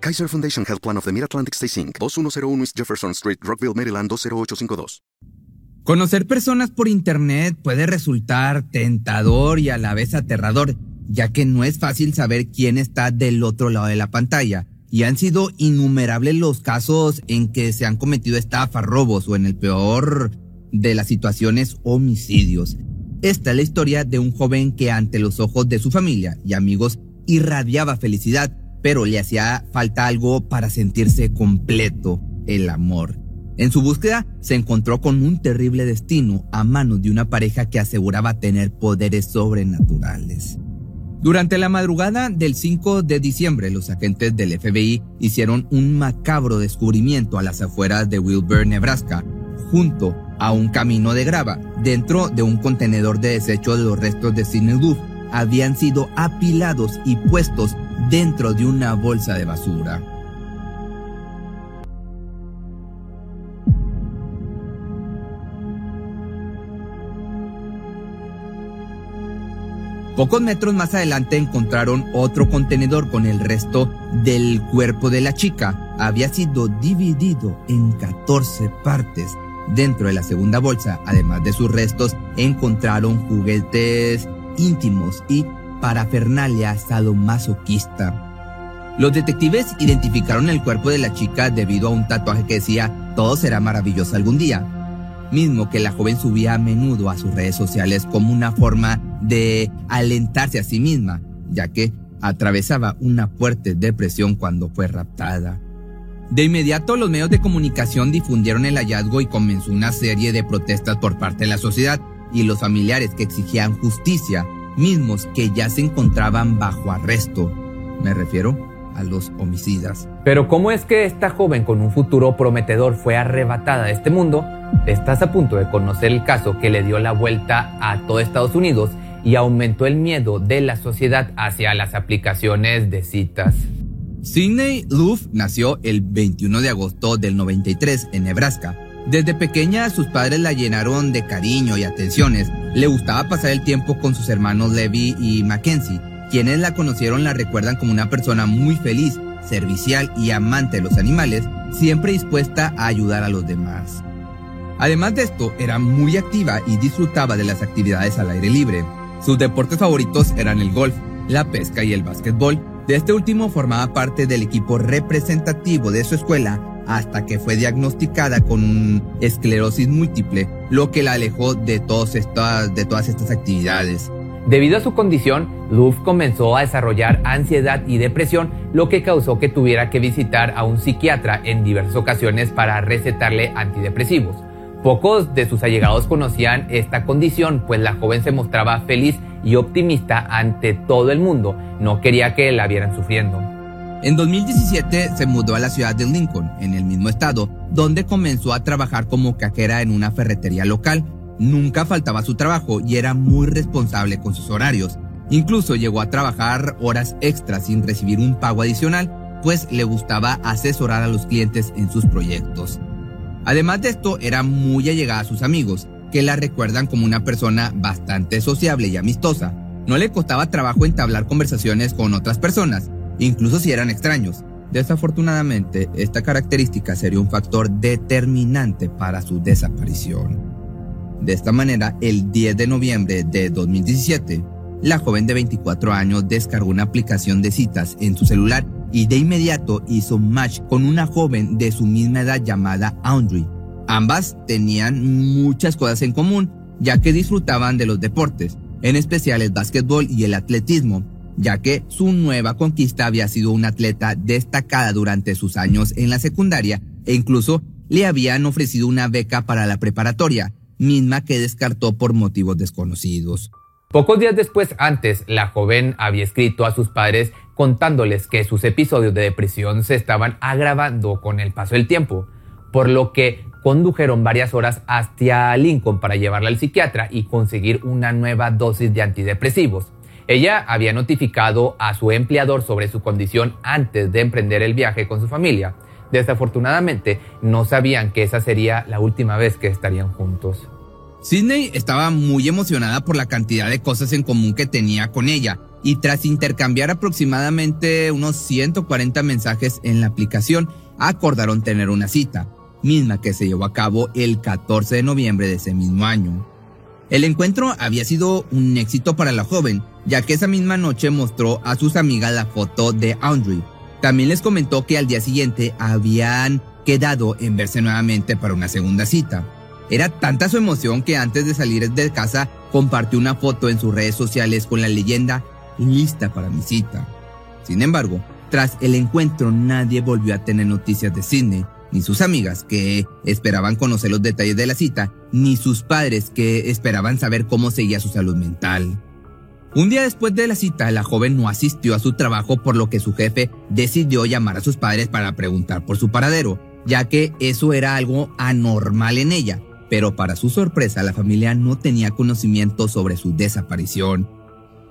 Kaiser Foundation Health Plan of the Mid-Atlantic Stay Inc., 2101 East Jefferson Street, Rockville, Maryland 20852. Conocer personas por Internet puede resultar tentador y a la vez aterrador, ya que no es fácil saber quién está del otro lado de la pantalla. Y han sido innumerables los casos en que se han cometido estafas, robos o en el peor de las situaciones, homicidios. Esta es la historia de un joven que ante los ojos de su familia y amigos irradiaba felicidad, pero le hacía falta algo para sentirse completo, el amor. En su búsqueda se encontró con un terrible destino a manos de una pareja que aseguraba tener poderes sobrenaturales. Durante la madrugada del 5 de diciembre, los agentes del FBI hicieron un macabro descubrimiento a las afueras de Wilbur, Nebraska, junto a un camino de grava. Dentro de un contenedor de desechos de los restos de Sidney Luff habían sido apilados y puestos dentro de una bolsa de basura. Pocos metros más adelante encontraron otro contenedor con el resto del cuerpo de la chica. Había sido dividido en 14 partes. Dentro de la segunda bolsa, además de sus restos, encontraron juguetes íntimos y parafernalia sadomasoquista. Los detectives identificaron el cuerpo de la chica debido a un tatuaje que decía todo será maravilloso algún día, mismo que la joven subía a menudo a sus redes sociales como una forma de alentarse a sí misma, ya que atravesaba una fuerte depresión cuando fue raptada. De inmediato los medios de comunicación difundieron el hallazgo y comenzó una serie de protestas por parte de la sociedad y los familiares que exigían justicia, mismos que ya se encontraban bajo arresto. Me refiero a los homicidas. Pero ¿cómo es que esta joven con un futuro prometedor fue arrebatada de este mundo? Estás a punto de conocer el caso que le dio la vuelta a todo Estados Unidos y aumentó el miedo de la sociedad hacia las aplicaciones de citas. Sidney Luff nació el 21 de agosto del 93 en Nebraska. Desde pequeña sus padres la llenaron de cariño y atenciones. Le gustaba pasar el tiempo con sus hermanos Levi y Mackenzie. Quienes la conocieron la recuerdan como una persona muy feliz, servicial y amante de los animales, siempre dispuesta a ayudar a los demás. Además de esto, era muy activa y disfrutaba de las actividades al aire libre. Sus deportes favoritos eran el golf, la pesca y el básquetbol. De este último formaba parte del equipo representativo de su escuela hasta que fue diagnosticada con esclerosis múltiple, lo que la alejó de, todas estas actividades. Debido a su condición, Luff comenzó a desarrollar ansiedad y depresión, lo que causó que tuviera que visitar a un psiquiatra en diversas ocasiones para recetarle antidepresivos. Pocos de sus allegados conocían esta condición, pues la joven se mostraba feliz y optimista ante todo el mundo. No quería que la vieran sufriendo. En 2017 se mudó a la ciudad de Lincoln, en el mismo estado, donde comenzó a trabajar como cajera en una ferretería local. Nunca faltaba su trabajo y era muy responsable con sus horarios. Incluso llegó a trabajar horas extras sin recibir un pago adicional, pues le gustaba asesorar a los clientes en sus proyectos. Además de esto, era muy allegada a sus amigos, que la recuerdan como una persona bastante sociable y amistosa. No le costaba trabajo entablar conversaciones con otras personas, incluso si eran extraños. Desafortunadamente, esta característica sería un factor determinante para su desaparición. De esta manera, el 10 de noviembre de 2017, la joven de 24 años descargó una aplicación de citas en su celular y de inmediato hizo match con una joven de su misma edad llamada Audrey. Ambas tenían muchas cosas en común, ya que disfrutaban de los deportes, en especial el básquetbol y el atletismo, ya que su nueva conquista había sido una atleta destacada durante sus años en la secundaria e incluso le habían ofrecido una beca para la preparatoria, misma que descartó por motivos desconocidos. Pocos días después, antes, la joven había escrito a sus padres contándoles que sus episodios de depresión se estaban agravando con el paso del tiempo, por lo que condujeron varias horas hacia Lincoln para llevarla al psiquiatra y conseguir una nueva dosis de antidepresivos. Ella había notificado a su empleador sobre su condición antes de emprender el viaje con su familia. Desafortunadamente, no sabían que esa sería la última vez que estarían juntos. Sidney estaba muy emocionada por la cantidad de cosas en común que tenía con ella y tras intercambiar aproximadamente unos 140 mensajes en la aplicación, acordaron tener una cita, misma que se llevó a cabo el 14 de noviembre de ese mismo año. El encuentro había sido un éxito para la joven, ya que esa misma noche mostró a sus amigas la foto de Audrey, también les comentó que al día siguiente habían quedado en verse nuevamente para una segunda cita. Era tanta su emoción que antes de salir de casa compartió una foto en sus redes sociales con la leyenda lista para mi cita. Sin embargo, tras el encuentro nadie volvió a tener noticias de Sidney, ni sus amigas que esperaban conocer los detalles de la cita, ni sus padres que esperaban saber cómo seguía su salud mental. Un día después de la cita, la joven no asistió a su trabajo por lo que su jefe decidió llamar a sus padres para preguntar por su paradero, ya que eso era algo anormal en ella. Pero para su sorpresa, la familia no tenía conocimiento sobre su desaparición.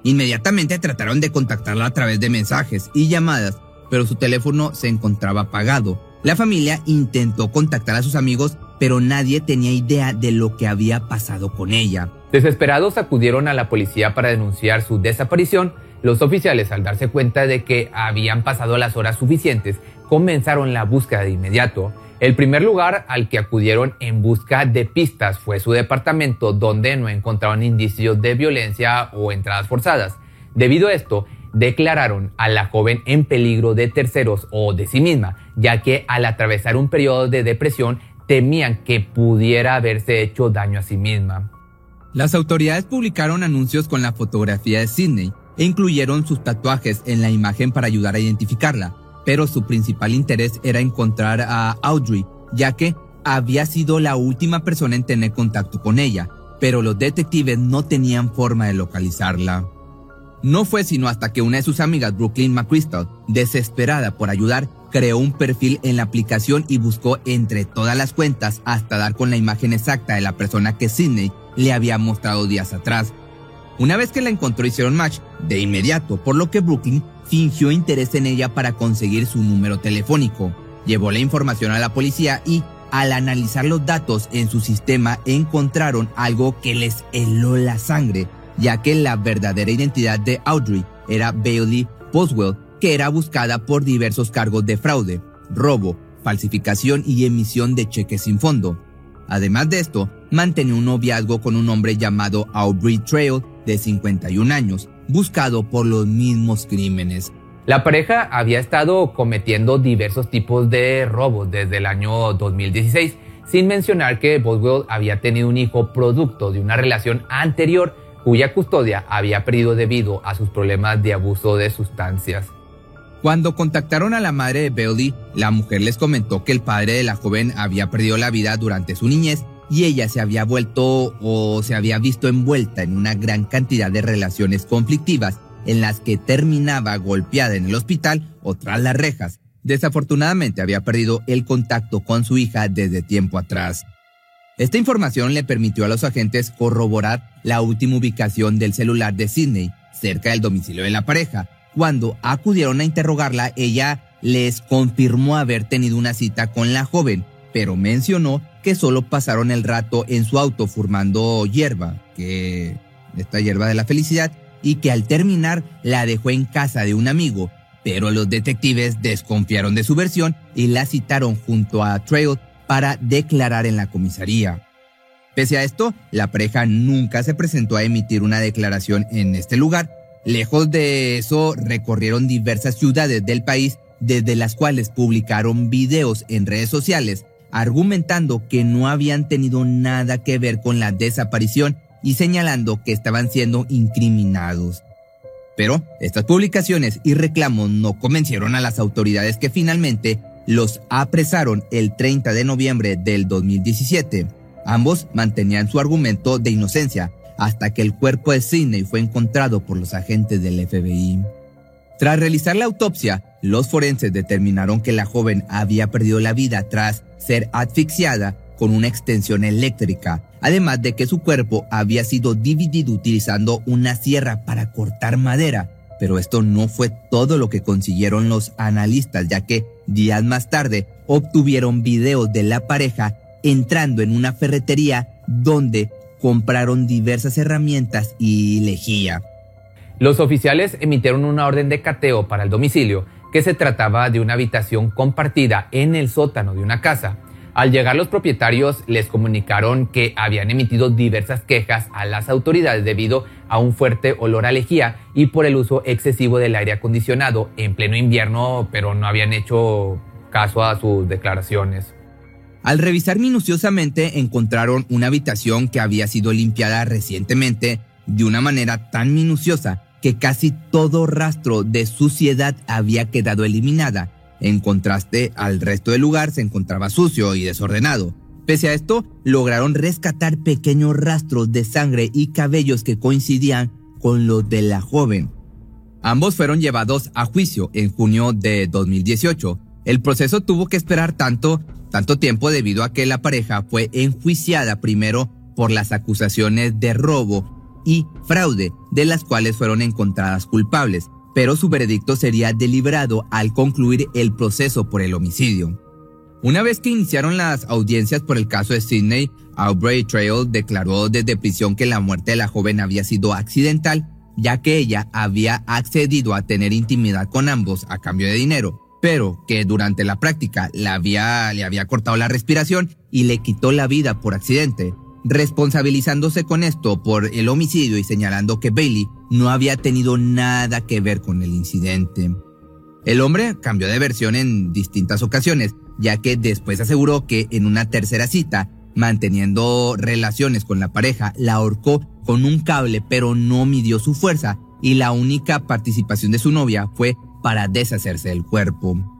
Inmediatamente trataron de contactarla a través de mensajes y llamadas, pero su teléfono se encontraba apagado. La familia intentó contactar a sus amigos, pero nadie tenía idea de lo que había pasado con ella. Desesperados acudieron a la policía para denunciar su desaparición. Los oficiales, al darse cuenta de que habían pasado las horas suficientes, comenzaron la búsqueda de inmediato. El primer lugar al que acudieron en busca de pistas fue su departamento, donde no encontraron indicios de violencia o entradas forzadas. Debido a esto, declararon a la joven en peligro de terceros o de sí misma, ya que al atravesar un periodo de depresión temían que pudiera haberse hecho daño a sí misma. Las autoridades publicaron anuncios con la fotografía de Sidney e incluyeron sus tatuajes en la imagen para ayudar a identificarla, pero su principal interés era encontrar a Audrey, ya que había sido la última persona en tener contacto con ella, pero los detectives no tenían forma de localizarla. No fue sino hasta que una de sus amigas, Brooklyn McChrystal, desesperada por ayudar, creó un perfil en la aplicación y buscó entre todas las cuentas hasta dar con la imagen exacta de la persona que Sidney le había mostrado días atrás. Una vez que la encontró hicieron match de inmediato, por lo que Brooklyn fingió interés en ella para conseguir su número telefónico. Llevó la información a la policía y, al analizar los datos en su sistema, encontraron algo que les heló la sangre, ya que la verdadera identidad de Audrey era Bailey Boswell, que era buscada por diversos cargos de fraude, robo, falsificación y emisión de cheques sin fondo. Además de esto, mantenía un noviazgo con un hombre llamado Aubrey Trail, de 51 años, buscado por los mismos crímenes. La pareja había estado cometiendo diversos tipos de robos desde el año 2016, sin mencionar que Boswell había tenido un hijo producto de una relación anterior cuya custodia había perdido debido a sus problemas de abuso de sustancias. Cuando contactaron a la madre de Bailey, la mujer les comentó que el padre de la joven había perdido la vida durante su niñez y ella se había vuelto o se había visto envuelta en una gran cantidad de relaciones conflictivas en las que terminaba golpeada en el hospital o tras las rejas. Desafortunadamente había perdido el contacto con su hija desde tiempo atrás. Esta información le permitió a los agentes corroborar la última ubicación del celular de Sidney, cerca del domicilio de la pareja, cuando acudieron a interrogarla, ella les confirmó haber tenido una cita con la joven, pero mencionó que solo pasaron el rato en su auto fumando hierba, que esta hierba de la felicidad, y que al terminar la dejó en casa de un amigo, pero los detectives desconfiaron de su versión y la citaron junto a Trail para declarar en la comisaría. Pese a esto, la pareja nunca se presentó a emitir una declaración en este lugar. Lejos de eso, recorrieron diversas ciudades del país desde las cuales publicaron videos en redes sociales argumentando que no habían tenido nada que ver con la desaparición y señalando que estaban siendo incriminados. Pero estas publicaciones y reclamos no convencieron a las autoridades que finalmente los apresaron el 30 de noviembre del 2017. Ambos mantenían su argumento de inocencia hasta que el cuerpo de Sidney fue encontrado por los agentes del FBI. Tras realizar la autopsia, los forenses determinaron que la joven había perdido la vida tras ser asfixiada con una extensión eléctrica, además de que su cuerpo había sido dividido utilizando una sierra para cortar madera. Pero esto no fue todo lo que consiguieron los analistas, ya que días más tarde obtuvieron videos de la pareja entrando en una ferretería donde compraron diversas herramientas y lejía. Los oficiales emitieron una orden de cateo para el domicilio, que se trataba de una habitación compartida en el sótano de una casa. Al llegar los propietarios les comunicaron que habían emitido diversas quejas a las autoridades debido a un fuerte olor a lejía y por el uso excesivo del aire acondicionado en pleno invierno, pero no habían hecho caso a sus declaraciones. Al revisar minuciosamente encontraron una habitación que había sido limpiada recientemente de una manera tan minuciosa que casi todo rastro de suciedad había quedado eliminada en contraste al resto del lugar se encontraba sucio y desordenado. Pese a esto, lograron rescatar pequeños rastros de sangre y cabellos que coincidían con los de la joven. Ambos fueron llevados a juicio en junio de 2018. El proceso tuvo que esperar tanto, tanto tiempo debido a que la pareja fue enjuiciada primero por las acusaciones de robo y fraude, de las cuales fueron encontradas culpables, pero su veredicto sería deliberado al concluir el proceso por el homicidio. Una vez que iniciaron las audiencias por el caso de Sidney, Aubrey Trail declaró desde prisión que la muerte de la joven había sido accidental, ya que ella había accedido a tener intimidad con ambos a cambio de dinero, pero que durante la práctica le había, le había cortado la respiración y le quitó la vida por accidente, responsabilizándose con esto por el homicidio y señalando que Bailey no había tenido nada que ver con el incidente. El hombre cambió de versión en distintas ocasiones, ya que después aseguró que en una tercera cita, manteniendo relaciones con la pareja, la ahorcó con un cable pero no midió su fuerza y la única participación de su novia fue para deshacerse del cuerpo.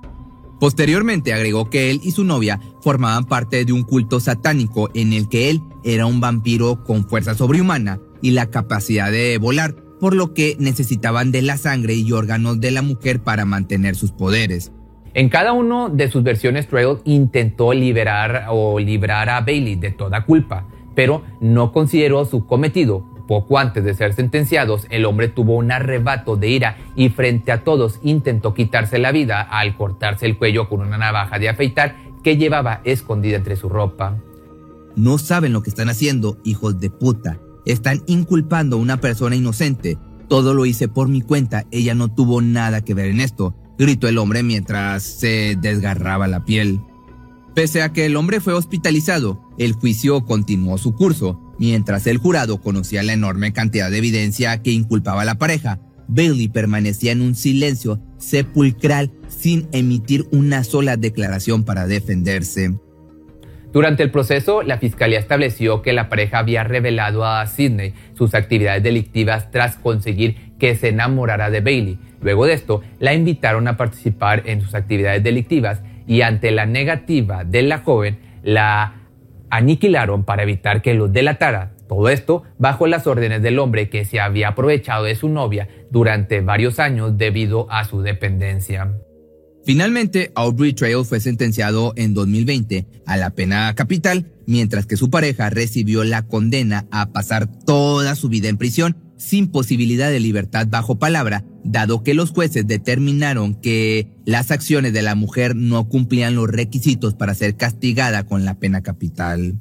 Posteriormente agregó que él y su novia formaban parte de un culto satánico en el que él era un vampiro con fuerza sobrehumana y la capacidad de volar, por lo que necesitaban de la sangre y órganos de la mujer para mantener sus poderes. En cada una de sus versiones, Trail intentó liberar o librar a Bailey de toda culpa, pero no consideró su cometido. Poco antes de ser sentenciados, el hombre tuvo un arrebato de ira y frente a todos intentó quitarse la vida al cortarse el cuello con una navaja de afeitar que llevaba escondida entre su ropa. No saben lo que están haciendo, hijos de puta. Están inculpando a una persona inocente. Todo lo hice por mi cuenta, ella no tuvo nada que ver en esto, gritó el hombre mientras se desgarraba la piel. Pese a que el hombre fue hospitalizado, el juicio continuó su curso. Mientras el jurado conocía la enorme cantidad de evidencia que inculpaba a la pareja, Bailey permanecía en un silencio sepulcral sin emitir una sola declaración para defenderse. Durante el proceso, la fiscalía estableció que la pareja había revelado a Sidney sus actividades delictivas tras conseguir que se enamorara de Bailey. Luego de esto, la invitaron a participar en sus actividades delictivas y ante la negativa de la joven, la aniquilaron para evitar que los delatara. Todo esto bajo las órdenes del hombre que se había aprovechado de su novia durante varios años debido a su dependencia. Finalmente, Aubrey Trail fue sentenciado en 2020 a la pena capital, mientras que su pareja recibió la condena a pasar toda su vida en prisión sin posibilidad de libertad bajo palabra dado que los jueces determinaron que las acciones de la mujer no cumplían los requisitos para ser castigada con la pena capital.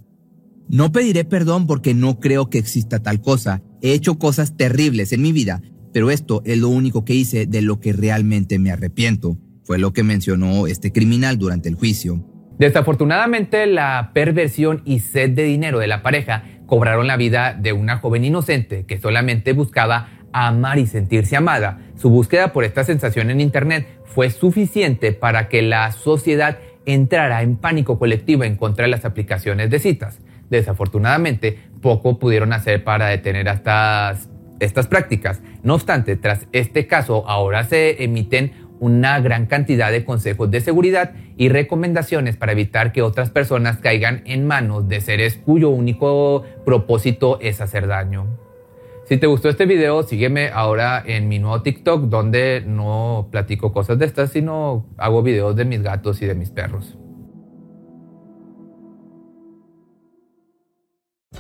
No pediré perdón porque no creo que exista tal cosa. He hecho cosas terribles en mi vida, pero esto es lo único que hice de lo que realmente me arrepiento, fue lo que mencionó este criminal durante el juicio. Desafortunadamente, la perversión y sed de dinero de la pareja cobraron la vida de una joven inocente que solamente buscaba amar y sentirse amada. Su búsqueda por esta sensación en Internet fue suficiente para que la sociedad entrara en pánico colectivo en contra de las aplicaciones de citas. Desafortunadamente, poco pudieron hacer para detener estas, estas prácticas. No obstante, tras este caso, ahora se emiten una gran cantidad de consejos de seguridad y recomendaciones para evitar que otras personas caigan en manos de seres cuyo único propósito es hacer daño. Si te gustó este video, sígueme ahora en mi nuevo TikTok donde no platico cosas de estas, sino hago videos de mis gatos y de mis perros.